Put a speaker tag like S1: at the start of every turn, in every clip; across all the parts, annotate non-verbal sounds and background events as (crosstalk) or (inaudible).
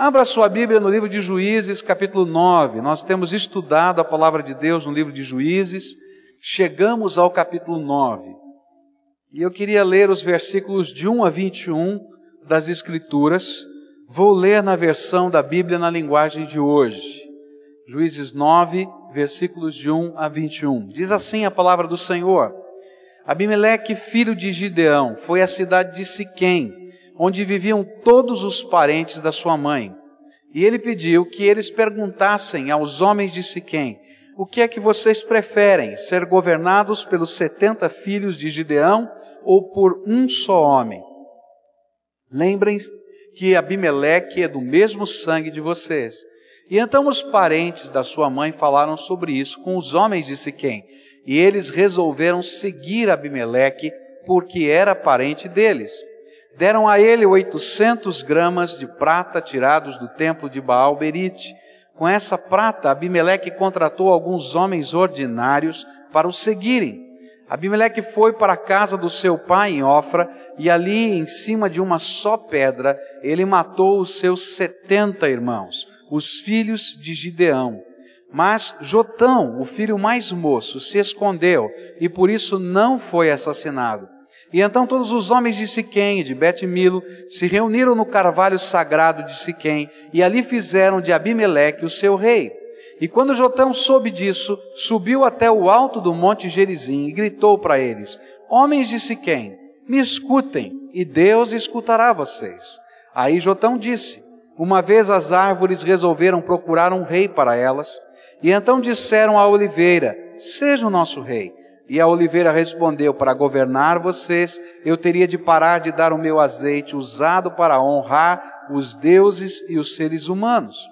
S1: Abra sua Bíblia no livro de Juízes, capítulo 9. Nós temos estudado a palavra de Deus no livro de Juízes. Chegamos ao capítulo 9. E eu queria ler os versículos de 1 a 21 das Escrituras. Vou ler na versão da Bíblia na linguagem de hoje. Juízes 9, versículos de 1 a 21. Diz assim a palavra do Senhor: Abimeleque, filho de Gideão, foi à cidade de Siquém onde viviam todos os parentes da sua mãe. E ele pediu que eles perguntassem aos homens de Siquém: O que é que vocês preferem, ser governados pelos setenta filhos de Gideão ou por um só homem? Lembrem que Abimeleque é do mesmo sangue de vocês. E então os parentes da sua mãe falaram sobre isso com os homens de Siquém, e eles resolveram seguir Abimeleque porque era parente deles. Deram a ele 800 gramas de prata tirados do templo de Baal Berite. Com essa prata, Abimeleque contratou alguns homens ordinários para o seguirem. Abimeleque foi para a casa do seu pai em Ofra e ali, em cima de uma só pedra, ele matou os seus setenta irmãos, os filhos de Gideão. Mas Jotão, o filho mais moço, se escondeu e por isso não foi assassinado. E então todos os homens de Siquém e de Bet-Milo se reuniram no carvalho sagrado de Siquém e ali fizeram de Abimeleque o seu rei. E quando Jotão soube disso, subiu até o alto do monte Gerizim e gritou para eles: Homens de Siquém, me escutem, e Deus escutará vocês. Aí Jotão disse: Uma vez as árvores resolveram procurar um rei para elas, e então disseram à oliveira: Seja o nosso rei. E a oliveira respondeu: Para governar vocês, eu teria de parar de dar o meu azeite usado para honrar os deuses e os seres humanos.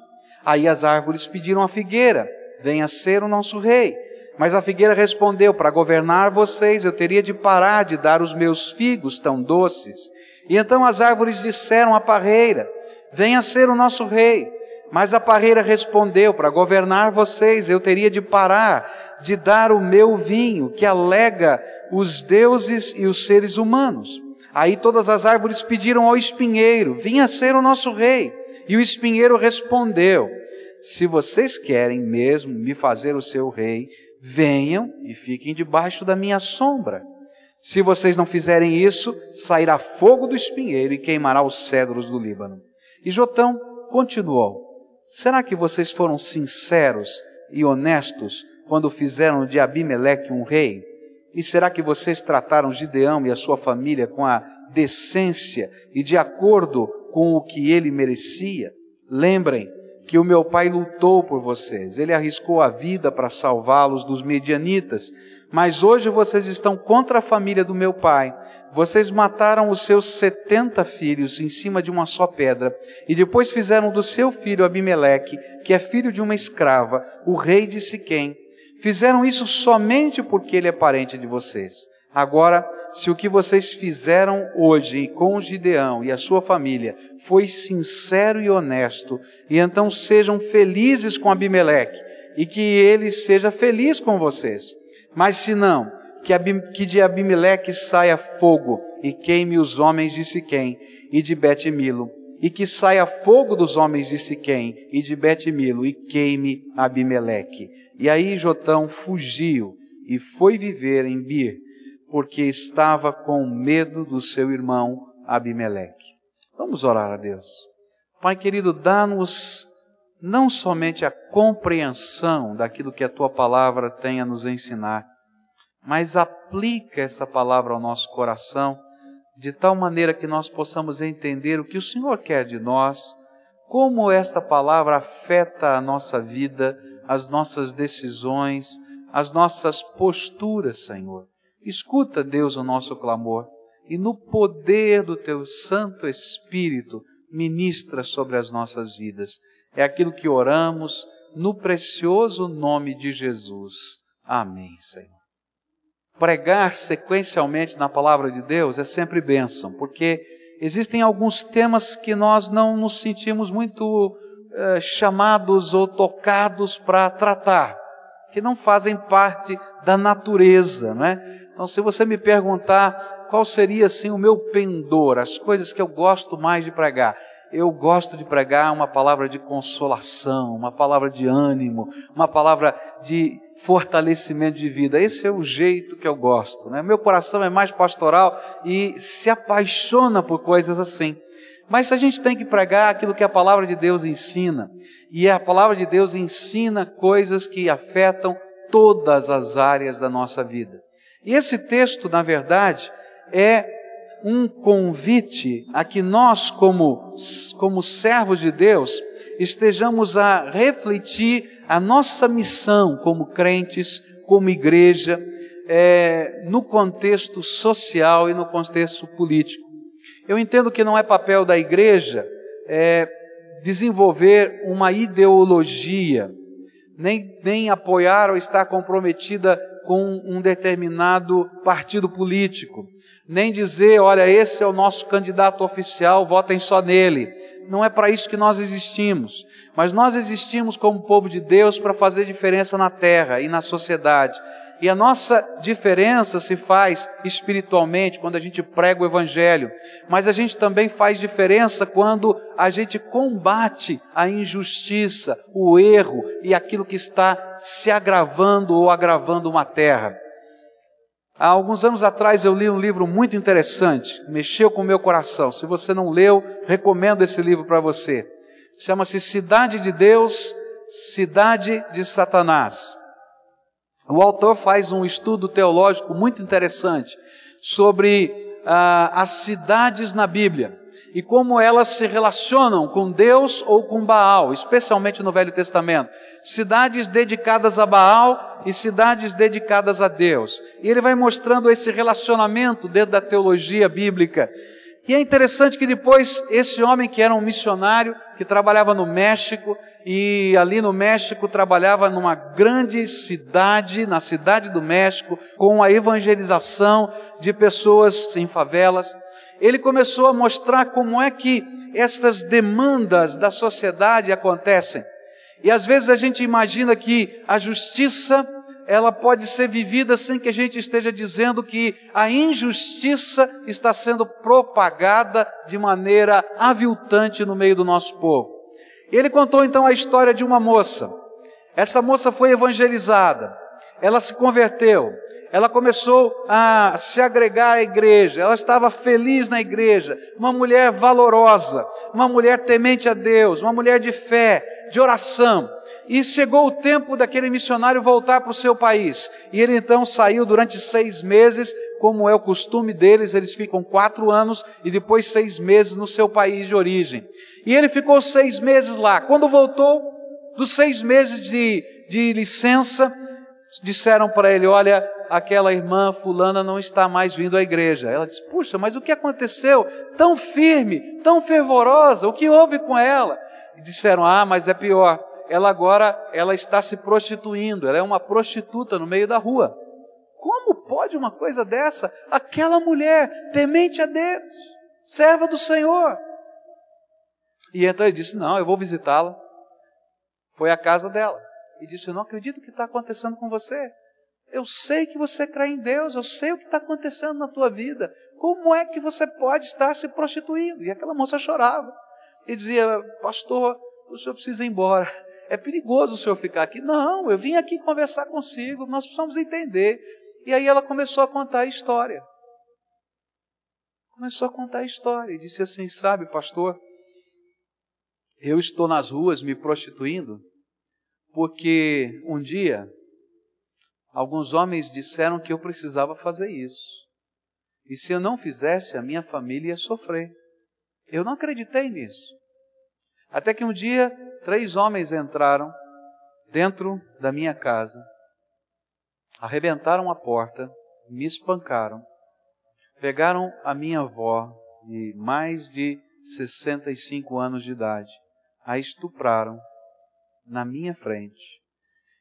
S1: Aí as árvores pediram à figueira: Venha ser o nosso rei. Mas a figueira respondeu: Para governar vocês, eu teria de parar de dar os meus figos tão doces. E então as árvores disseram à parreira: Venha ser o nosso rei. Mas a parreira respondeu: Para governar vocês, eu teria de parar de dar o meu vinho, que alega os deuses e os seres humanos. Aí todas as árvores pediram ao espinheiro: Vinha ser o nosso rei. E o espinheiro respondeu: Se vocês querem mesmo me fazer o seu rei, venham e fiquem debaixo da minha sombra. Se vocês não fizerem isso, sairá fogo do espinheiro e queimará os cedros do Líbano. E Jotão continuou: Será que vocês foram sinceros e honestos quando fizeram de Abimeleque um rei? E será que vocês trataram Gideão e a sua família com a decência e de acordo com o que ele merecia? Lembrem que o meu pai lutou por vocês, ele arriscou a vida para salvá-los dos medianitas, mas hoje vocês estão contra a família do meu pai. Vocês mataram os seus setenta filhos em cima de uma só pedra, e depois fizeram do seu filho Abimeleque, que é filho de uma escrava, o rei de Siquém. Fizeram isso somente porque ele é parente de vocês. Agora, se o que vocês fizeram hoje com Gideão e a sua família foi sincero e honesto, e então sejam felizes com Abimeleque, e que ele seja feliz com vocês. Mas se não, que, de Abimeleque saia fogo e queime os homens de Siquém e de Bet-Milo, e que saia fogo dos homens de Siquém e de Bet-Milo e queime Abimeleque. E aí Jotão fugiu e foi viver em Bir, porque estava com medo do seu irmão Abimeleque. Vamos orar a Deus. Pai querido, dá-nos não somente a compreensão daquilo que a tua palavra tem a nos ensinar, mas aplica essa palavra ao nosso coração de tal maneira que nós possamos entender o que o Senhor quer de nós, como esta palavra afeta a nossa vida, as nossas decisões, as nossas posturas, Senhor. Escuta, Deus, o nosso clamor e no poder do teu Santo Espírito ministra sobre as nossas vidas. É aquilo que oramos no precioso nome de Jesus. Amém, Senhor. Pregar sequencialmente na palavra de Deus é sempre bênção, porque existem alguns temas que nós não nos sentimos muito eh, chamados ou tocados para tratar, que não fazem parte da natureza, né? Então, se você me perguntar qual seria assim o meu pendor, as coisas que eu gosto mais de pregar, eu gosto de pregar uma palavra de consolação, uma palavra de ânimo, uma palavra de fortalecimento de vida. Esse é o jeito que eu gosto. Né? Meu coração é mais pastoral e se apaixona por coisas assim. Mas a gente tem que pregar aquilo que a palavra de Deus ensina. E a palavra de Deus ensina coisas que afetam todas as áreas da nossa vida. E esse texto, na verdade, é um convite a que nós, como, como servos de Deus, estejamos a refletir a nossa missão como crentes, como igreja, é, no contexto social e no contexto político. Eu entendo que não é papel da igreja é, desenvolver uma ideologia, nem, nem apoiar ou estar comprometida com um determinado partido político, nem dizer, olha, esse é o nosso candidato oficial, votem só nele. Não é para isso que nós existimos. Mas nós existimos como povo de Deus para fazer diferença na terra e na sociedade. E a nossa diferença se faz espiritualmente quando a gente prega o Evangelho, mas a gente também faz diferença quando a gente combate a injustiça, o erro e aquilo que está se agravando ou agravando uma terra. Há alguns anos atrás eu li um livro muito interessante, mexeu com o meu coração. Se você não leu, recomendo esse livro para você. Chama-se Cidade de Deus, Cidade de Satanás. O autor faz um estudo teológico muito interessante sobre ah, as cidades na Bíblia e como elas se relacionam com Deus ou com Baal, especialmente no Velho Testamento. Cidades dedicadas a Baal e cidades dedicadas a Deus. E ele vai mostrando esse relacionamento dentro da teologia bíblica. E é interessante que depois esse homem que era um missionário, que trabalhava no México, e ali no México trabalhava numa grande cidade, na cidade do México, com a evangelização de pessoas em favelas. Ele começou a mostrar como é que essas demandas da sociedade acontecem. E às vezes a gente imagina que a justiça ela pode ser vivida sem que a gente esteja dizendo que a injustiça está sendo propagada de maneira aviltante no meio do nosso povo. Ele contou então a história de uma moça. Essa moça foi evangelizada, ela se converteu, ela começou a se agregar à igreja, ela estava feliz na igreja, uma mulher valorosa, uma mulher temente a Deus, uma mulher de fé, de oração. E chegou o tempo daquele missionário voltar para o seu país. E ele então saiu durante seis meses, como é o costume deles, eles ficam quatro anos e depois seis meses no seu país de origem. E ele ficou seis meses lá. Quando voltou, dos seis meses de, de licença, disseram para ele: Olha, aquela irmã fulana não está mais vindo à igreja. Ela disse: Puxa, mas o que aconteceu? Tão firme, tão fervorosa, o que houve com ela? E disseram: Ah, mas é pior ela agora ela está se prostituindo, ela é uma prostituta no meio da rua. Como pode uma coisa dessa? Aquela mulher, temente a Deus, serva do Senhor. E então ele disse: Não, eu vou visitá-la. Foi à casa dela. E disse: Eu não acredito que está acontecendo com você. Eu sei que você crê em Deus, eu sei o que está acontecendo na tua vida. Como é que você pode estar se prostituindo? E aquela moça chorava e dizia: Pastor, o senhor precisa ir embora é perigoso o senhor ficar aqui. Não, eu vim aqui conversar consigo, nós precisamos entender. E aí ela começou a contar a história. Começou a contar a história e disse assim: Sabe, pastor, eu estou nas ruas me prostituindo porque um dia alguns homens disseram que eu precisava fazer isso. E se eu não fizesse, a minha família ia sofrer. Eu não acreditei nisso. Até que um dia três homens entraram dentro da minha casa, arrebentaram a porta, me espancaram, pegaram a minha avó, de mais de 65 anos de idade, a estupraram na minha frente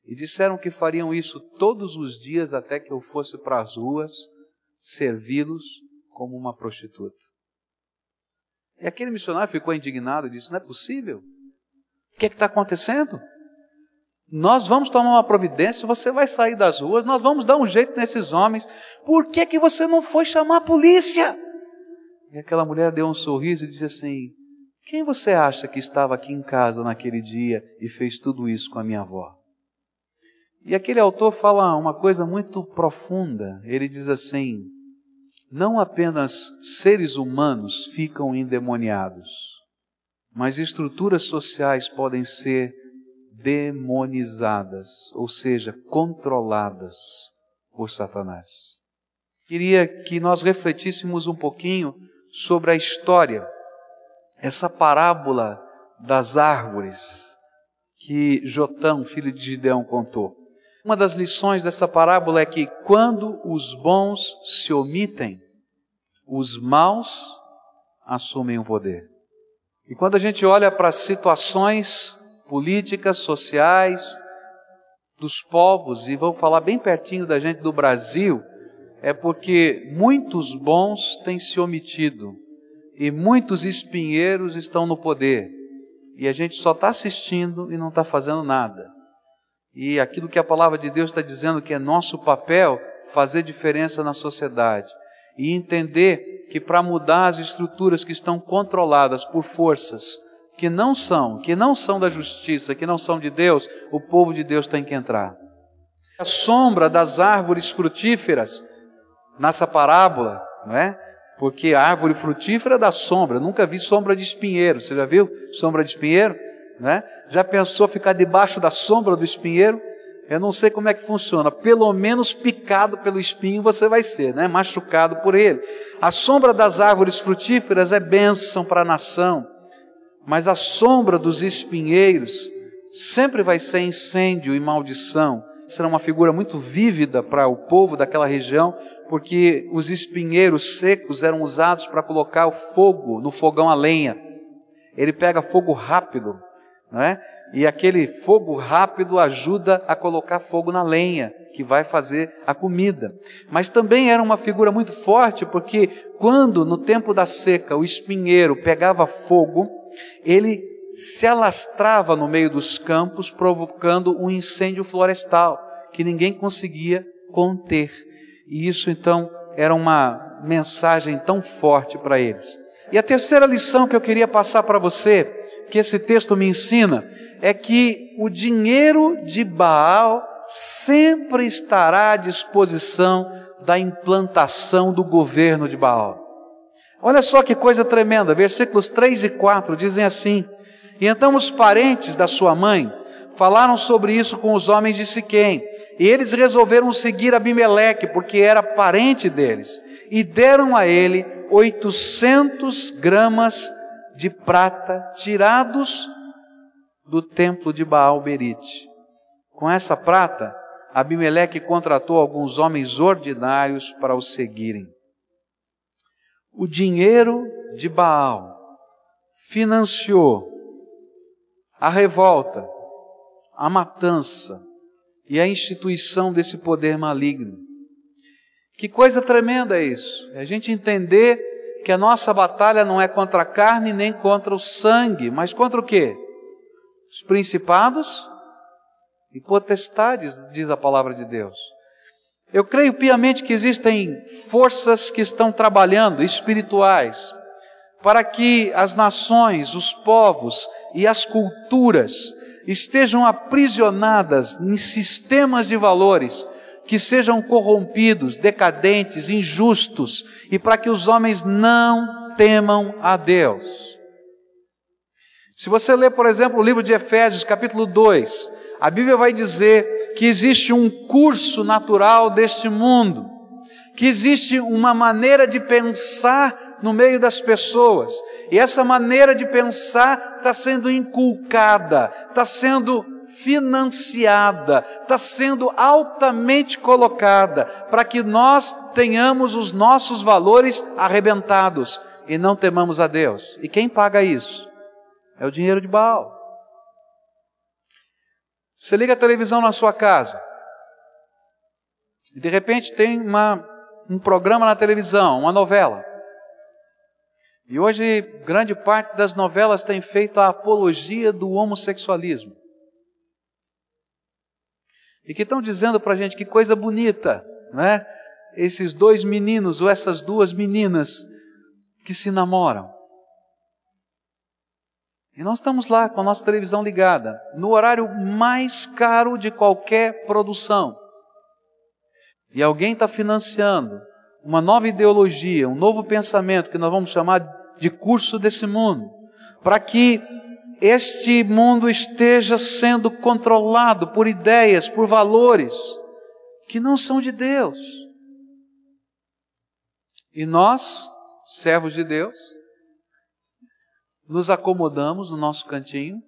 S1: e disseram que fariam isso todos os dias até que eu fosse para as ruas servi-los como uma prostituta. E aquele missionário ficou indignado e disse: Não é possível. O que é está acontecendo? Nós vamos tomar uma providência, você vai sair das ruas, nós vamos dar um jeito nesses homens. Por que, que você não foi chamar a polícia? E aquela mulher deu um sorriso e disse assim: Quem você acha que estava aqui em casa naquele dia e fez tudo isso com a minha avó? E aquele autor fala uma coisa muito profunda. Ele diz assim: não apenas seres humanos ficam endemoniados, mas estruturas sociais podem ser demonizadas, ou seja, controladas por Satanás. Queria que nós refletíssemos um pouquinho sobre a história, essa parábola das árvores que Jotão, filho de Gideão, contou. Uma das lições dessa parábola é que quando os bons se omitem, os maus assumem o poder. E quando a gente olha para as situações políticas, sociais, dos povos, e vamos falar bem pertinho da gente do Brasil, é porque muitos bons têm se omitido e muitos espinheiros estão no poder. E a gente só está assistindo e não está fazendo nada. E aquilo que a palavra de Deus está dizendo que é nosso papel, fazer diferença na sociedade. E entender que para mudar as estruturas que estão controladas por forças que não são, que não são da justiça, que não são de Deus, o povo de Deus tem que entrar. A sombra das árvores frutíferas, nessa parábola, não é? Porque a árvore frutífera dá sombra. nunca vi sombra de espinheiro. Você já viu sombra de espinheiro? Né? Já pensou ficar debaixo da sombra do espinheiro? Eu não sei como é que funciona. Pelo menos picado pelo espinho você vai ser, né? Machucado por ele. A sombra das árvores frutíferas é bênção para a nação. Mas a sombra dos espinheiros sempre vai ser incêndio e maldição. Será uma figura muito vívida para o povo daquela região, porque os espinheiros secos eram usados para colocar o fogo no fogão a lenha. Ele pega fogo rápido, não é? E aquele fogo rápido ajuda a colocar fogo na lenha, que vai fazer a comida. Mas também era uma figura muito forte, porque quando no tempo da seca o espinheiro pegava fogo, ele se alastrava no meio dos campos, provocando um incêndio florestal que ninguém conseguia conter. E isso então era uma mensagem tão forte para eles. E a terceira lição que eu queria passar para você, que esse texto me ensina, é que o dinheiro de Baal sempre estará à disposição da implantação do governo de Baal. Olha só que coisa tremenda, versículos 3 e 4 dizem assim: E então os parentes da sua mãe falaram sobre isso com os homens de Siquém, e eles resolveram seguir Abimeleque, porque era parente deles, e deram a ele 800 gramas de prata tirados do templo de Baal Berite. Com essa prata, Abimeleque contratou alguns homens ordinários para o seguirem. O dinheiro de Baal financiou a revolta, a matança e a instituição desse poder maligno. Que coisa tremenda é isso. É a gente entender que a nossa batalha não é contra a carne nem contra o sangue, mas contra o quê? Os principados e potestades, diz a palavra de Deus. Eu creio piamente que existem forças que estão trabalhando, espirituais, para que as nações, os povos e as culturas estejam aprisionadas em sistemas de valores que sejam corrompidos, decadentes, injustos, e para que os homens não temam a Deus. Se você ler, por exemplo, o livro de Efésios, capítulo 2, a Bíblia vai dizer que existe um curso natural deste mundo, que existe uma maneira de pensar no meio das pessoas, e essa maneira de pensar está sendo inculcada, está sendo financiada, está sendo altamente colocada para que nós tenhamos os nossos valores arrebentados e não temamos a Deus. E quem paga isso? É o dinheiro de Baal. Você liga a televisão na sua casa e de repente tem uma, um programa na televisão, uma novela. E hoje grande parte das novelas tem feito a apologia do homossexualismo. E que estão dizendo para a gente que coisa bonita, né? Esses dois meninos ou essas duas meninas que se namoram. E nós estamos lá com a nossa televisão ligada, no horário mais caro de qualquer produção. E alguém está financiando uma nova ideologia, um novo pensamento que nós vamos chamar de curso desse mundo, para que este mundo esteja sendo controlado por ideias, por valores que não são de Deus. E nós, servos de Deus, nos acomodamos no nosso cantinho,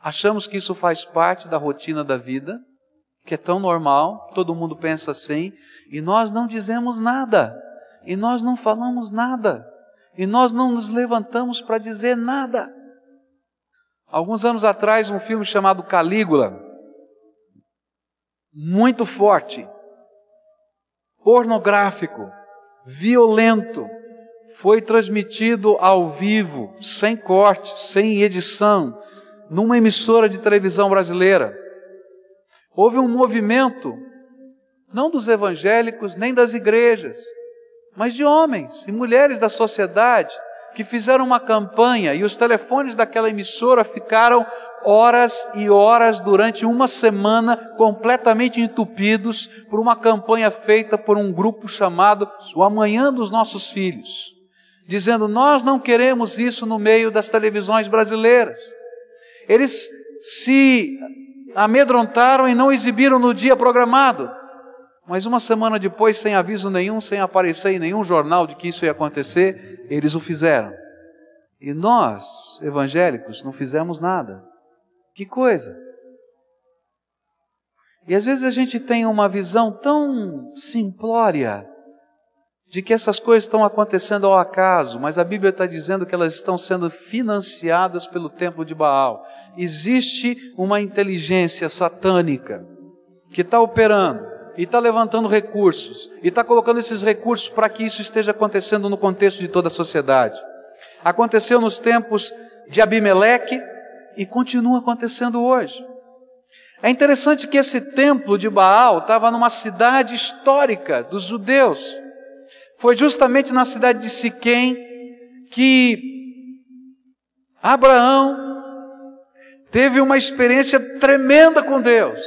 S1: achamos que isso faz parte da rotina da vida, que é tão normal, todo mundo pensa assim, e nós não dizemos nada, e nós não falamos nada, e nós não nos levantamos para dizer nada. Alguns anos atrás, um filme chamado Calígula, muito forte, pornográfico, violento, foi transmitido ao vivo, sem corte, sem edição, numa emissora de televisão brasileira. Houve um movimento, não dos evangélicos, nem das igrejas, mas de homens e mulheres da sociedade, que fizeram uma campanha e os telefones daquela emissora ficaram horas e horas durante uma semana completamente entupidos por uma campanha feita por um grupo chamado O Amanhã dos Nossos Filhos dizendo: Nós não queremos isso no meio das televisões brasileiras. Eles se amedrontaram e não exibiram no dia programado. Mas uma semana depois, sem aviso nenhum, sem aparecer em nenhum jornal de que isso ia acontecer, eles o fizeram. E nós, evangélicos, não fizemos nada. Que coisa! E às vezes a gente tem uma visão tão simplória de que essas coisas estão acontecendo ao acaso, mas a Bíblia está dizendo que elas estão sendo financiadas pelo templo de Baal. Existe uma inteligência satânica que está operando e está levantando recursos e está colocando esses recursos para que isso esteja acontecendo no contexto de toda a sociedade. Aconteceu nos tempos de Abimeleque e continua acontecendo hoje. É interessante que esse templo de Baal estava numa cidade histórica dos judeus. Foi justamente na cidade de Siquém que Abraão teve uma experiência tremenda com Deus.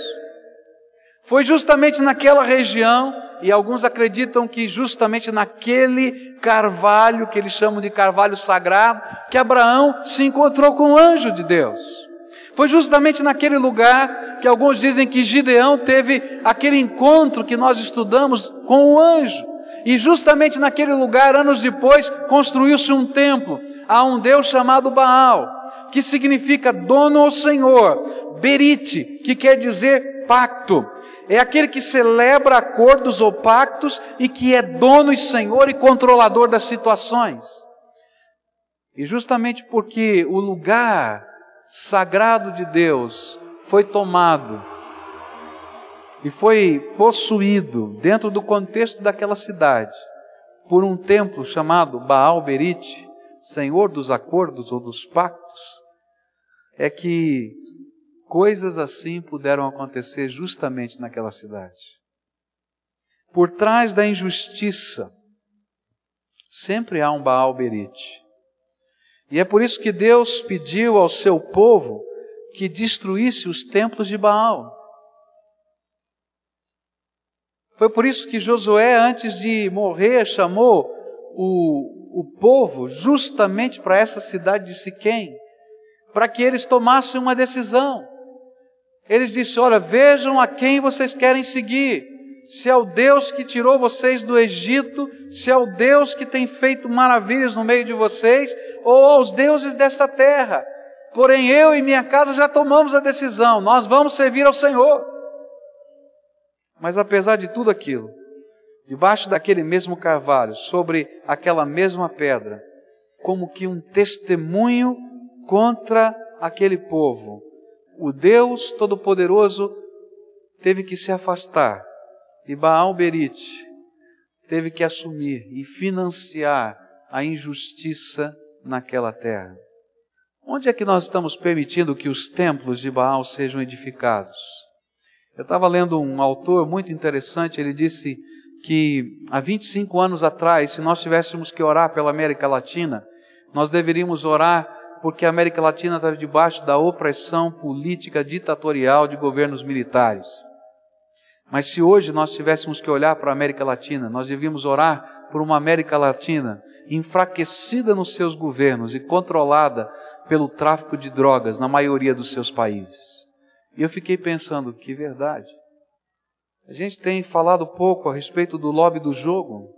S1: Foi justamente naquela região, e alguns acreditam que justamente naquele carvalho, que eles chamam de carvalho sagrado, que Abraão se encontrou com o anjo de Deus. Foi justamente naquele lugar que alguns dizem que Gideão teve aquele encontro que nós estudamos com o anjo. E justamente naquele lugar, anos depois, construiu-se um templo a um Deus chamado Baal, que significa dono ou senhor, berite, que quer dizer pacto. É aquele que celebra acordos ou pactos e que é dono e senhor e controlador das situações. E justamente porque o lugar sagrado de Deus foi tomado e foi possuído dentro do contexto daquela cidade por um templo chamado Baal Berite, senhor dos acordos ou dos pactos, é que coisas assim puderam acontecer justamente naquela cidade. Por trás da injustiça, sempre há um Baal Berite. E é por isso que Deus pediu ao seu povo que destruísse os templos de Baal. Foi por isso que Josué, antes de morrer, chamou o, o povo justamente para essa cidade de Siquém, para que eles tomassem uma decisão. Eles disseram: Olha, vejam a quem vocês querem seguir. Se é o Deus que tirou vocês do Egito, se é o Deus que tem feito maravilhas no meio de vocês, ou aos deuses desta terra. Porém, eu e minha casa já tomamos a decisão, nós vamos servir ao Senhor. Mas apesar de tudo aquilo, debaixo daquele mesmo carvalho, sobre aquela mesma pedra, como que um testemunho contra aquele povo, o Deus Todo-Poderoso teve que se afastar e Baal Berite teve que assumir e financiar a injustiça naquela terra. Onde é que nós estamos permitindo que os templos de Baal sejam edificados? Eu estava lendo um autor muito interessante, ele disse que há 25 anos atrás, se nós tivéssemos que orar pela América Latina, nós deveríamos orar porque a América Latina estava debaixo da opressão política ditatorial de governos militares. Mas se hoje nós tivéssemos que olhar para a América Latina, nós devíamos orar por uma América Latina enfraquecida nos seus governos e controlada pelo tráfico de drogas na maioria dos seus países. E eu fiquei pensando, que verdade. A gente tem falado pouco a respeito do lobby do jogo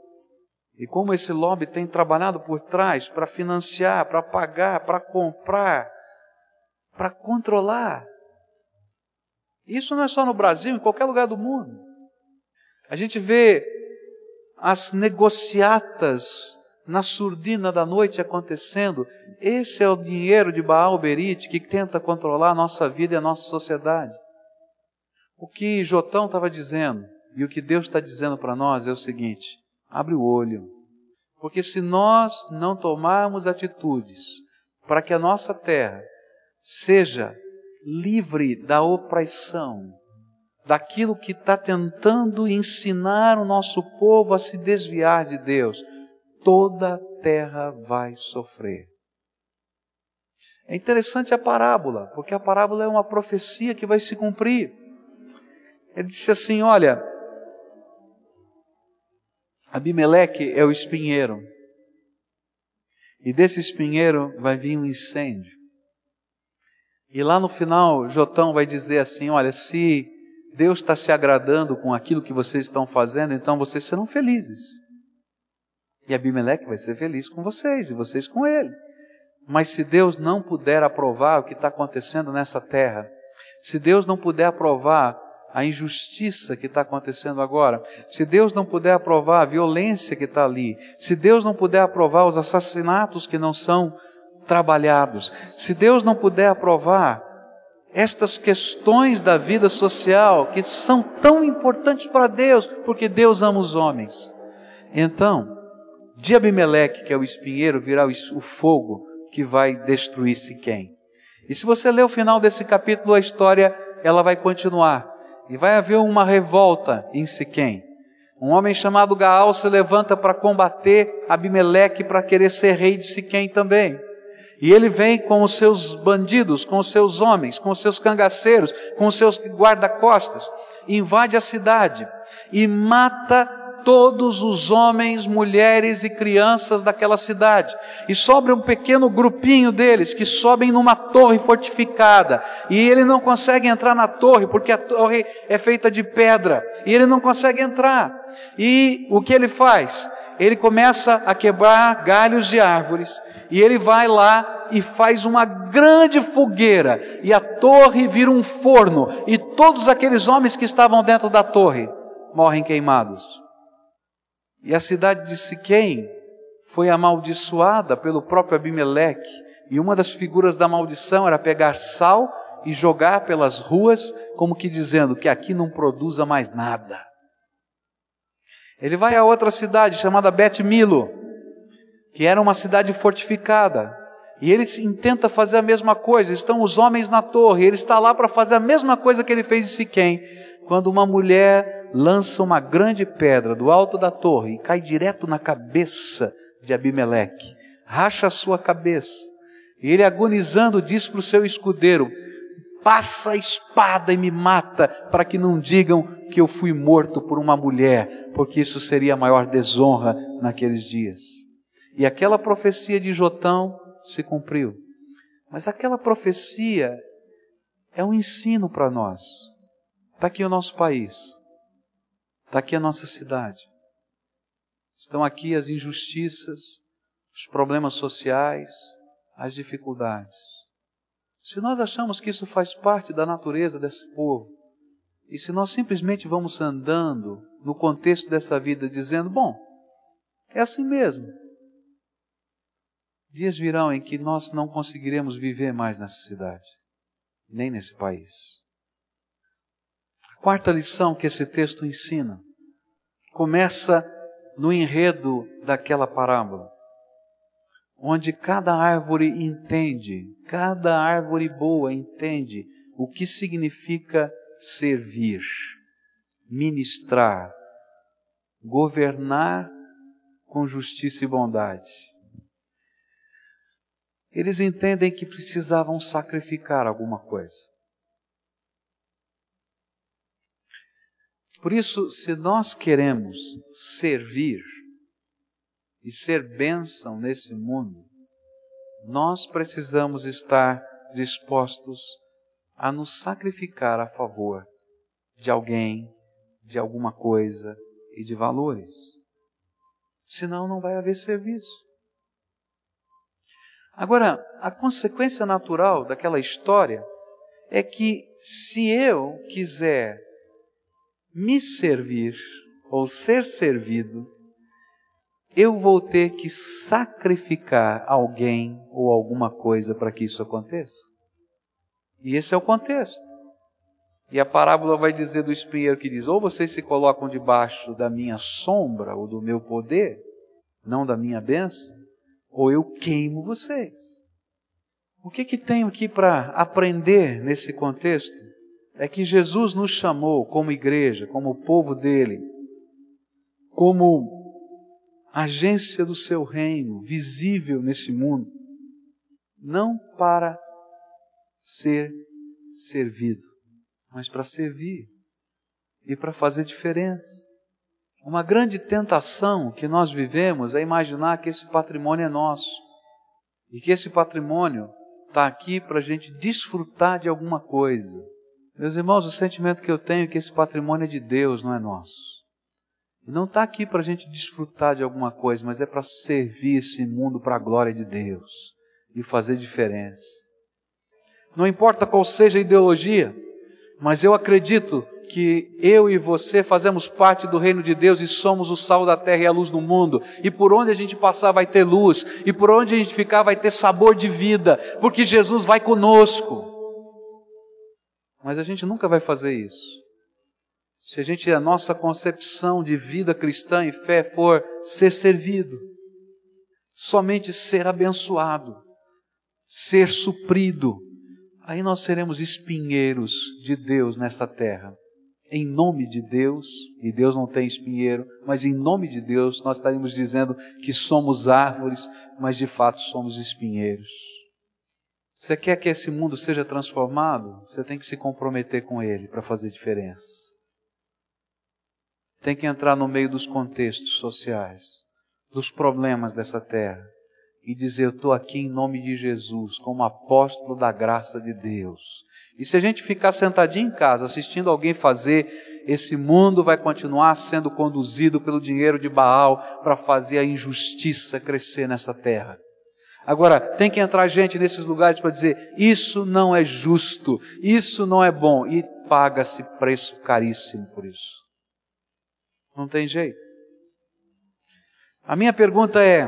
S1: e como esse lobby tem trabalhado por trás para financiar, para pagar, para comprar, para controlar. Isso não é só no Brasil, em qualquer lugar do mundo. A gente vê as negociatas na surdina da noite acontecendo. Esse é o dinheiro de Baal Berite que tenta controlar a nossa vida e a nossa sociedade. O que Jotão estava dizendo e o que Deus está dizendo para nós é o seguinte: abre o olho. Porque se nós não tomarmos atitudes para que a nossa terra seja livre da opressão, daquilo que está tentando ensinar o nosso povo a se desviar de Deus, toda a terra vai sofrer. É interessante a parábola, porque a parábola é uma profecia que vai se cumprir. Ele disse assim: Olha, Abimeleque é o espinheiro, e desse espinheiro vai vir um incêndio. E lá no final, Jotão vai dizer assim: Olha, se Deus está se agradando com aquilo que vocês estão fazendo, então vocês serão felizes. E Abimeleque vai ser feliz com vocês e vocês com ele. Mas se Deus não puder aprovar o que está acontecendo nessa terra, se Deus não puder aprovar a injustiça que está acontecendo agora, se Deus não puder aprovar a violência que está ali, se Deus não puder aprovar os assassinatos que não são trabalhados, se Deus não puder aprovar estas questões da vida social que são tão importantes para Deus, porque Deus ama os homens, então de Abimeleque, que é o espinheiro, virá o fogo que vai destruir Siquém. E se você ler o final desse capítulo, a história ela vai continuar. E vai haver uma revolta em Siquém. Um homem chamado Gaal se levanta para combater Abimeleque para querer ser rei de Siquém também. E ele vem com os seus bandidos, com os seus homens, com os seus cangaceiros, com os seus guarda-costas, invade a cidade e mata todos os homens, mulheres e crianças daquela cidade. E sobra um pequeno grupinho deles que sobem numa torre fortificada. E ele não consegue entrar na torre porque a torre é feita de pedra. E ele não consegue entrar. E o que ele faz? Ele começa a quebrar galhos de árvores. E ele vai lá e faz uma grande fogueira. E a torre vira um forno. E todos aqueles homens que estavam dentro da torre morrem queimados. E a cidade de Siquém foi amaldiçoada pelo próprio Abimeleque. E uma das figuras da maldição era pegar sal e jogar pelas ruas, como que dizendo que aqui não produza mais nada. Ele vai a outra cidade chamada Bet Milo, que era uma cidade fortificada. E ele tenta fazer a mesma coisa. Estão os homens na torre. Ele está lá para fazer a mesma coisa que ele fez em Siquém. Quando uma mulher lança uma grande pedra do alto da torre e cai direto na cabeça de Abimeleque, racha a sua cabeça. E ele, agonizando, diz para o seu escudeiro: Passa a espada e me mata, para que não digam que eu fui morto por uma mulher, porque isso seria a maior desonra naqueles dias. E aquela profecia de Jotão se cumpriu. Mas aquela profecia é um ensino para nós. Está aqui o nosso país. Está aqui a nossa cidade. Estão aqui as injustiças, os problemas sociais, as dificuldades. Se nós achamos que isso faz parte da natureza desse povo, e se nós simplesmente vamos andando no contexto dessa vida dizendo, bom, é assim mesmo. Dias virão em que nós não conseguiremos viver mais nessa cidade, nem nesse país. Quarta lição que esse texto ensina começa no enredo daquela parábola, onde cada árvore entende, cada árvore boa entende o que significa servir, ministrar, governar com justiça e bondade. eles entendem que precisavam sacrificar alguma coisa. Por isso, se nós queremos servir e ser bênção nesse mundo, nós precisamos estar dispostos a nos sacrificar a favor de alguém, de alguma coisa e de valores. Senão não vai haver serviço. Agora, a consequência natural daquela história é que se eu quiser me servir ou ser servido, eu vou ter que sacrificar alguém ou alguma coisa para que isso aconteça. E esse é o contexto. E a parábola vai dizer do espinheiro que diz: ou vocês se colocam debaixo da minha sombra ou do meu poder, não da minha bênção, ou eu queimo vocês. O que que tenho aqui para aprender nesse contexto? É que Jesus nos chamou como igreja, como povo dele, como agência do seu reino, visível nesse mundo, não para ser servido, mas para servir e para fazer diferença. Uma grande tentação que nós vivemos é imaginar que esse patrimônio é nosso e que esse patrimônio está aqui para a gente desfrutar de alguma coisa. Meus irmãos, o sentimento que eu tenho é que esse patrimônio é de Deus, não é nosso. Não está aqui para a gente desfrutar de alguma coisa, mas é para servir esse mundo para a glória de Deus e fazer diferença. Não importa qual seja a ideologia, mas eu acredito que eu e você fazemos parte do reino de Deus e somos o sal da terra e a luz do mundo. E por onde a gente passar vai ter luz, e por onde a gente ficar vai ter sabor de vida, porque Jesus vai conosco. Mas a gente nunca vai fazer isso se a gente, a nossa concepção de vida cristã e fé for ser servido, somente ser abençoado, ser suprido, aí nós seremos espinheiros de Deus nessa terra. Em nome de Deus, e Deus não tem espinheiro, mas em nome de Deus nós estaremos dizendo que somos árvores, mas de fato somos espinheiros. Você quer que esse mundo seja transformado? Você tem que se comprometer com ele para fazer diferença tem que entrar no meio dos contextos sociais, dos problemas dessa terra e dizer: Eu estou aqui em nome de Jesus, como apóstolo da graça de Deus. E se a gente ficar sentadinho em casa assistindo alguém fazer, esse mundo vai continuar sendo conduzido pelo dinheiro de Baal para fazer a injustiça crescer nessa terra. Agora, tem que entrar gente nesses lugares para dizer: isso não é justo, isso não é bom, e paga-se preço caríssimo por isso. Não tem jeito. A minha pergunta é: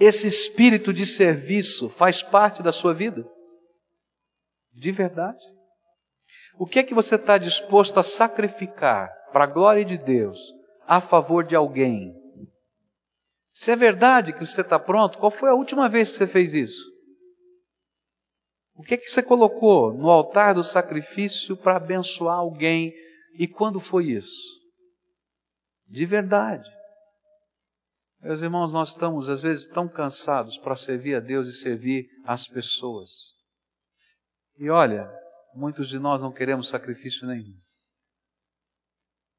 S1: esse espírito de serviço faz parte da sua vida? De verdade? O que é que você está disposto a sacrificar para a glória de Deus a favor de alguém? Se é verdade que você está pronto, qual foi a última vez que você fez isso? O que é que você colocou no altar do sacrifício para abençoar alguém e quando foi isso? de verdade. Meus irmãos, nós estamos às vezes tão cansados para servir a Deus e servir as pessoas. E olha, muitos de nós não queremos sacrifício nenhum.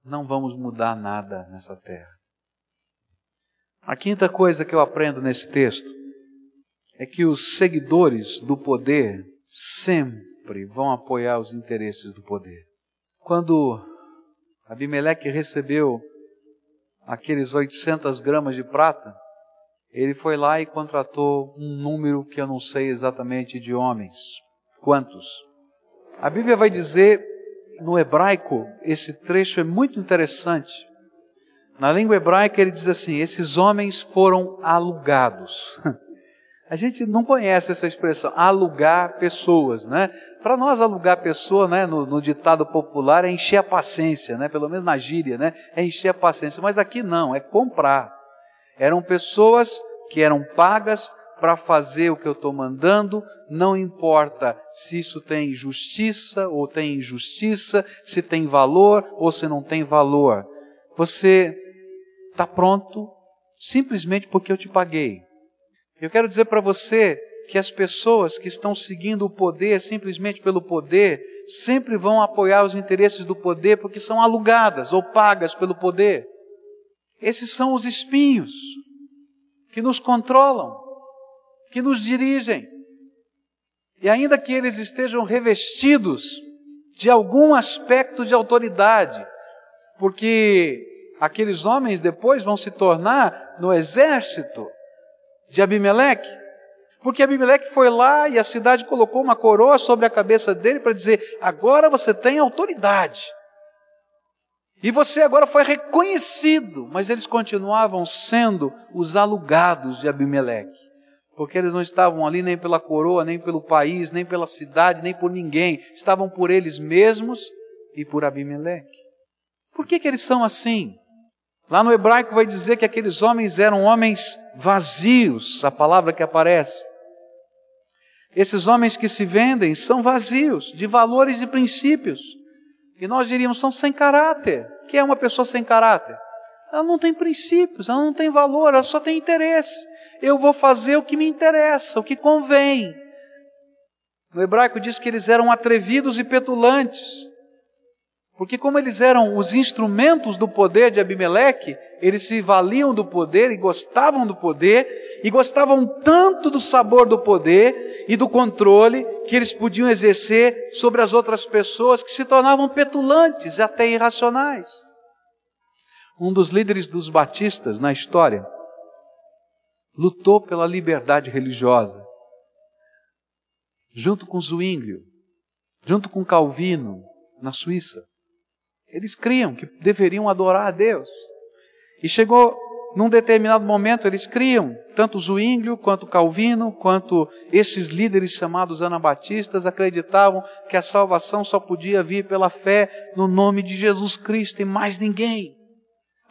S1: Não vamos mudar nada nessa terra. A quinta coisa que eu aprendo nesse texto é que os seguidores do poder sempre vão apoiar os interesses do poder. Quando Abimeleque recebeu aqueles 800 gramas de prata, ele foi lá e contratou um número que eu não sei exatamente de homens. Quantos? A Bíblia vai dizer, no hebraico, esse trecho é muito interessante. Na língua hebraica ele diz assim: esses homens foram alugados. (laughs) A gente não conhece essa expressão, alugar pessoas, né? Para nós alugar pessoa, né, no, no, ditado popular é encher a paciência, né? Pelo menos na gíria, né? É encher a paciência, mas aqui não, é comprar. Eram pessoas que eram pagas para fazer o que eu estou mandando, não importa se isso tem justiça ou tem injustiça, se tem valor ou se não tem valor. Você está pronto simplesmente porque eu te paguei. Eu quero dizer para você que as pessoas que estão seguindo o poder simplesmente pelo poder sempre vão apoiar os interesses do poder porque são alugadas ou pagas pelo poder. Esses são os espinhos que nos controlam, que nos dirigem. E ainda que eles estejam revestidos de algum aspecto de autoridade, porque aqueles homens depois vão se tornar no exército de Abimeleque, porque Abimeleque foi lá e a cidade colocou uma coroa sobre a cabeça dele para dizer: agora você tem autoridade. E você agora foi reconhecido, mas eles continuavam sendo os alugados de Abimeleque. Porque eles não estavam ali nem pela coroa, nem pelo país, nem pela cidade, nem por ninguém. Estavam por eles mesmos e por Abimeleque. Por que, que eles são assim? Lá no hebraico vai dizer que aqueles homens eram homens vazios, a palavra que aparece. Esses homens que se vendem são vazios de valores e princípios. E nós diríamos, são sem caráter. O que é uma pessoa sem caráter? Ela não tem princípios, ela não tem valor, ela só tem interesse. Eu vou fazer o que me interessa, o que convém. No hebraico diz que eles eram atrevidos e petulantes. Porque como eles eram os instrumentos do poder de Abimeleque, eles se valiam do poder e gostavam do poder, e gostavam tanto do sabor do poder e do controle que eles podiam exercer sobre as outras pessoas que se tornavam petulantes e até irracionais. Um dos líderes dos batistas na história lutou pela liberdade religiosa, junto com Zwinglio, junto com Calvino, na Suíça. Eles criam que deveriam adorar a Deus. E chegou num determinado momento, eles criam, tanto Zwinglio, quanto Calvino, quanto esses líderes chamados anabatistas, acreditavam que a salvação só podia vir pela fé no nome de Jesus Cristo e mais ninguém.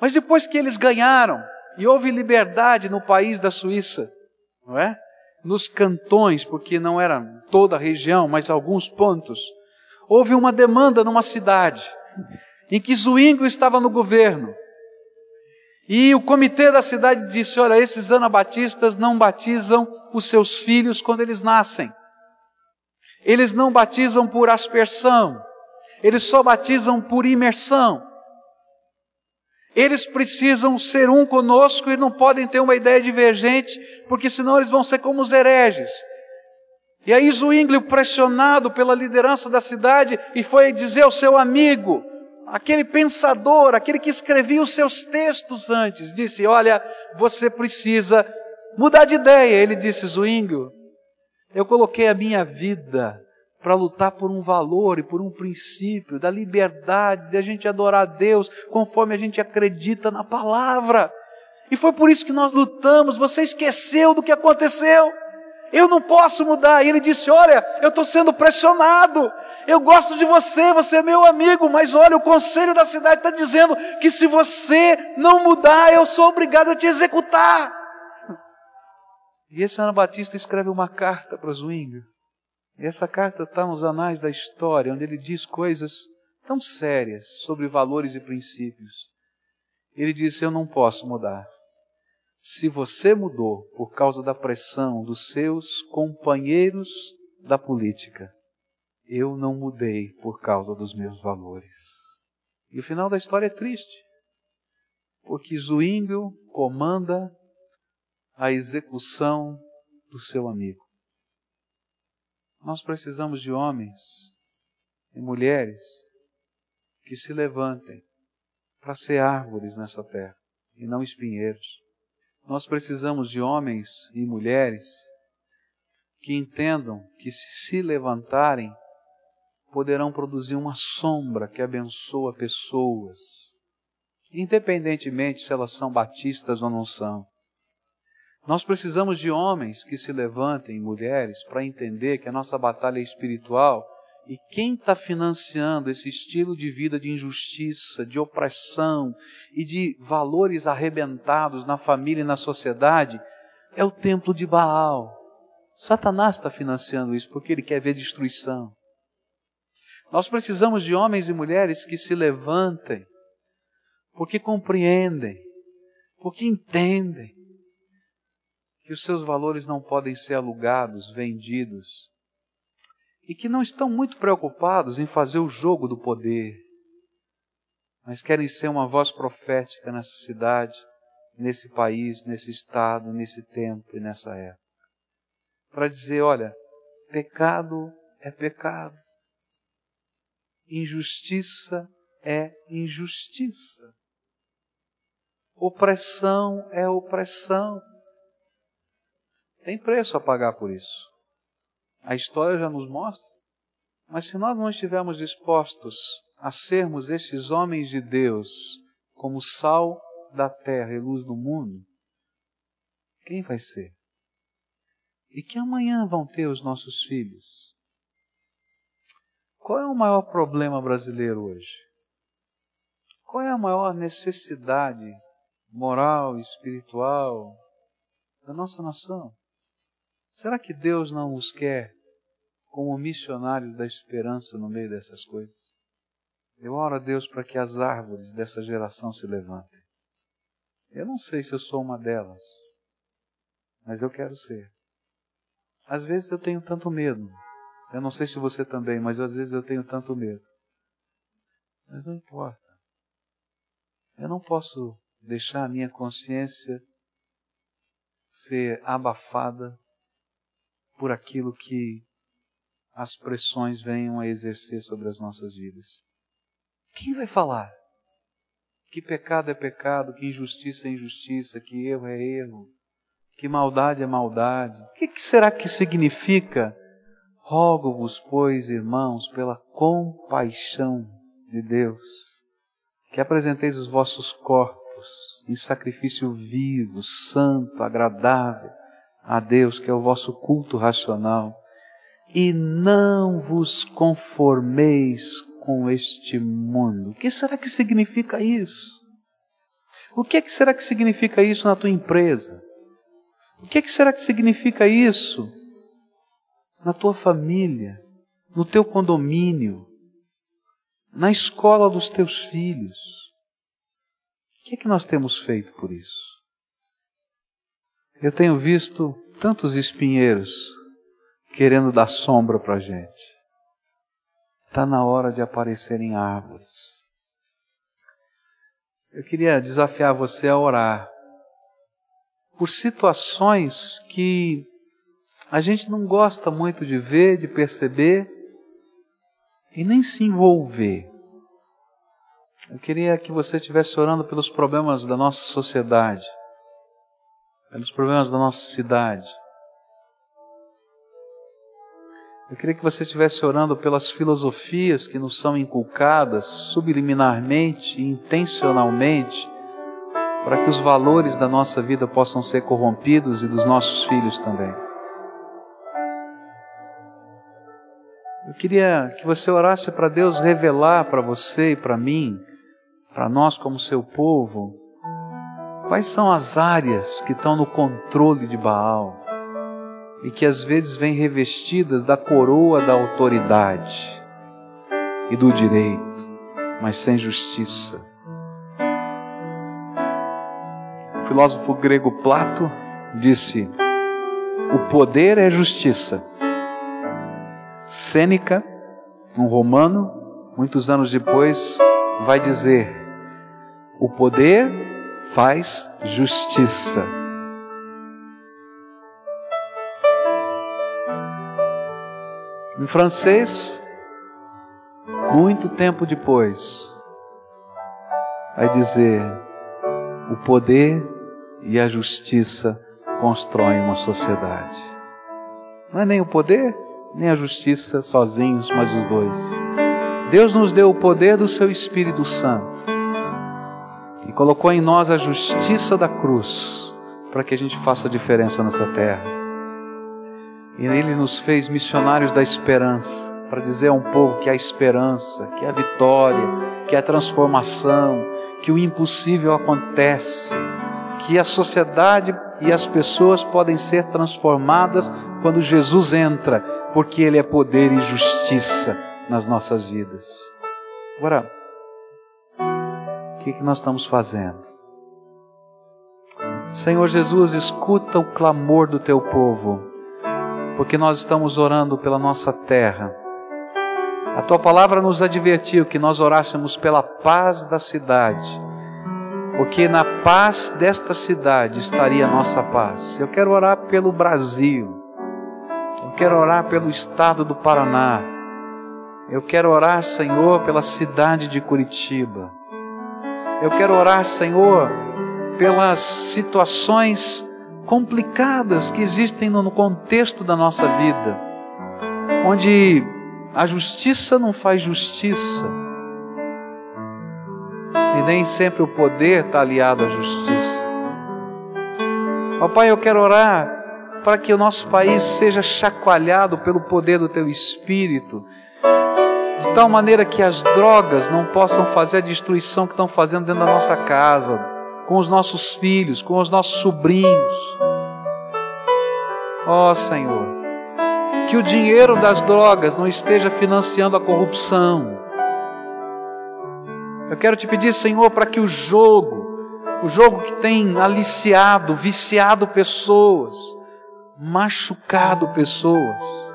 S1: Mas depois que eles ganharam, e houve liberdade no país da Suíça, não é? Nos cantões, porque não era toda a região, mas alguns pontos, houve uma demanda numa cidade em que Zwinglio estava no governo. E o comitê da cidade disse: Olha, esses anabatistas não batizam os seus filhos quando eles nascem. Eles não batizam por aspersão. Eles só batizam por imersão. Eles precisam ser um conosco e não podem ter uma ideia divergente, porque senão eles vão ser como os hereges. E aí Zwinglio, pressionado pela liderança da cidade, e foi dizer ao seu amigo, aquele pensador, aquele que escrevia os seus textos antes, disse: Olha, você precisa mudar de ideia. Ele disse: Zwinglio, eu coloquei a minha vida para lutar por um valor e por um princípio da liberdade, de a gente adorar a Deus conforme a gente acredita na palavra. E foi por isso que nós lutamos. Você esqueceu do que aconteceu. Eu não posso mudar. E ele disse: Olha, eu estou sendo pressionado. Eu gosto de você, você é meu amigo, mas olha, o conselho da cidade está dizendo que se você não mudar, eu sou obrigado a te executar. E esse Ana Batista escreve uma carta para Zwingli. E essa carta está nos anais da história, onde ele diz coisas tão sérias sobre valores e princípios. Ele disse: Eu não posso mudar. Se você mudou por causa da pressão dos seus companheiros da política, eu não mudei por causa dos meus valores. E o final da história é triste, porque Zwinglio comanda a execução do seu amigo. Nós precisamos de homens e mulheres que se levantem para ser árvores nessa terra e não espinheiros. Nós precisamos de homens e mulheres que entendam que se se levantarem poderão produzir uma sombra que abençoa pessoas, independentemente se elas são batistas ou não são. Nós precisamos de homens que se levantem, mulheres, para entender que a nossa batalha é espiritual e quem está financiando esse estilo de vida de injustiça, de opressão e de valores arrebentados na família e na sociedade é o templo de Baal. Satanás está financiando isso porque ele quer ver destruição. Nós precisamos de homens e mulheres que se levantem, porque compreendem, porque entendem que os seus valores não podem ser alugados, vendidos, e que não estão muito preocupados em fazer o jogo do poder, mas querem ser uma voz profética nessa cidade, nesse país, nesse estado, nesse tempo e nessa época. Para dizer: olha, pecado é pecado, injustiça é injustiça, opressão é opressão. Tem preço a pagar por isso. A história já nos mostra. Mas se nós não estivermos dispostos a sermos esses homens de Deus como sal da terra e luz do mundo, quem vai ser? E que amanhã vão ter os nossos filhos? Qual é o maior problema brasileiro hoje? Qual é a maior necessidade moral espiritual da nossa nação? Será que Deus não os quer como missionários da esperança no meio dessas coisas? Eu oro a Deus para que as árvores dessa geração se levantem. Eu não sei se eu sou uma delas, mas eu quero ser. Às vezes eu tenho tanto medo. Eu não sei se você também, mas às vezes eu tenho tanto medo. Mas não importa. Eu não posso deixar a minha consciência ser abafada por aquilo que as pressões venham a exercer sobre as nossas vidas. Quem vai falar? Que pecado é pecado, que injustiça é injustiça, que erro é erro, que maldade é maldade. O que será que significa? Rogo-vos, pois, irmãos, pela compaixão de Deus, que apresenteis os vossos corpos em sacrifício vivo, santo, agradável, a Deus, que é o vosso culto racional, e não vos conformeis com este mundo. O que será que significa isso? O que, é que será que significa isso na tua empresa? O que, é que será que significa isso na tua família, no teu condomínio, na escola dos teus filhos? O que é que nós temos feito por isso? Eu tenho visto tantos espinheiros querendo dar sombra para a gente. Está na hora de aparecerem árvores. Eu queria desafiar você a orar por situações que a gente não gosta muito de ver, de perceber e nem se envolver. Eu queria que você estivesse orando pelos problemas da nossa sociedade pelos problemas da nossa cidade. Eu queria que você estivesse orando pelas filosofias que nos são inculcadas subliminarmente e intencionalmente, para que os valores da nossa vida possam ser corrompidos e dos nossos filhos também. Eu queria que você orasse para Deus revelar para você e para mim, para nós como seu povo, Quais são as áreas que estão no controle de Baal e que às vezes vêm revestidas da coroa da autoridade e do direito, mas sem justiça? O filósofo grego Plato disse: o poder é justiça. Sêneca, um romano, muitos anos depois, vai dizer: o poder faz justiça. Em francês, muito tempo depois, vai dizer: o poder e a justiça constroem uma sociedade. Não é nem o poder, nem a justiça sozinhos, mas os dois. Deus nos deu o poder do seu Espírito Santo colocou em nós a justiça da cruz para que a gente faça diferença nessa terra. E Ele nos fez missionários da esperança, para dizer a um povo que há esperança, que há vitória, que há transformação, que o impossível acontece, que a sociedade e as pessoas podem ser transformadas quando Jesus entra, porque Ele é poder e justiça nas nossas vidas. Agora, que, que nós estamos fazendo? Senhor Jesus, escuta o clamor do teu povo, porque nós estamos orando pela nossa terra. A tua palavra nos advertiu que nós orássemos pela paz da cidade, porque na paz desta cidade estaria a nossa paz. Eu quero orar pelo Brasil, quero orar pelo estado do Paraná, eu quero orar, Senhor, pela cidade de Curitiba. Eu quero orar, Senhor, pelas situações complicadas que existem no contexto da nossa vida, onde a justiça não faz justiça, e nem sempre o poder está aliado à justiça. Ó Pai, eu quero orar para que o nosso país seja chacoalhado pelo poder do Teu Espírito, de tal maneira que as drogas não possam fazer a destruição que estão fazendo dentro da nossa casa, com os nossos filhos, com os nossos sobrinhos. Ó oh, Senhor, que o dinheiro das drogas não esteja financiando a corrupção. Eu quero te pedir, Senhor, para que o jogo, o jogo que tem aliciado, viciado pessoas, machucado pessoas,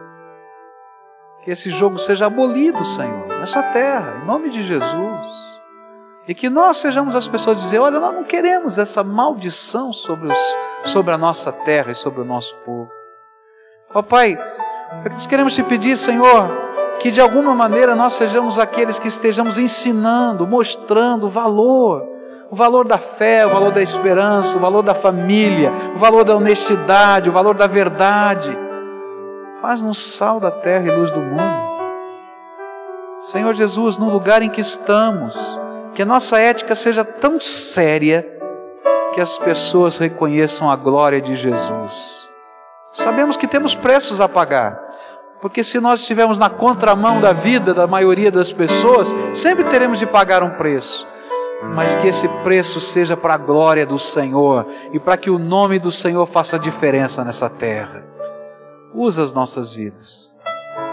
S1: que esse jogo seja abolido, Senhor, nessa terra, em nome de Jesus. E que nós sejamos as pessoas a dizer: olha, nós não queremos essa maldição sobre, os, sobre a nossa terra e sobre o nosso povo. Ó oh, Pai, nós queremos te pedir, Senhor, que de alguma maneira nós sejamos aqueles que estejamos ensinando, mostrando valor, o valor da fé, o valor da esperança, o valor da família, o valor da honestidade, o valor da verdade Faz-nos sal da terra e luz do mundo. Senhor Jesus, no lugar em que estamos, que a nossa ética seja tão séria que as pessoas reconheçam a glória de Jesus. Sabemos que temos preços a pagar, porque se nós estivermos na contramão da vida da maioria das pessoas, sempre teremos de pagar um preço. Mas que esse preço seja para a glória do Senhor e para que o nome do Senhor faça diferença nessa terra usa as nossas vidas.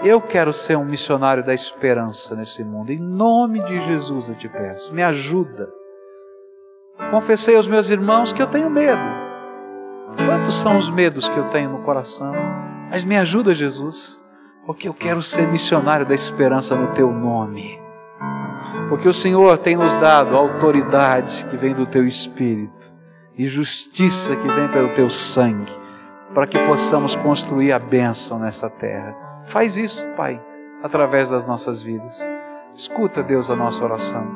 S1: Eu quero ser um missionário da esperança nesse mundo. Em nome de Jesus eu te peço, me ajuda. Confessei aos meus irmãos que eu tenho medo. Quantos são os medos que eu tenho no coração? Mas me ajuda, Jesus, porque eu quero ser missionário da esperança no teu nome. Porque o Senhor tem nos dado autoridade que vem do teu espírito e justiça que vem pelo teu sangue para que possamos construir a bênção nessa terra. Faz isso, Pai, através das nossas vidas. Escuta, Deus, a nossa oração.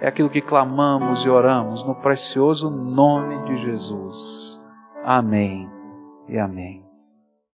S1: É aquilo que clamamos e oramos no precioso nome de Jesus. Amém e amém.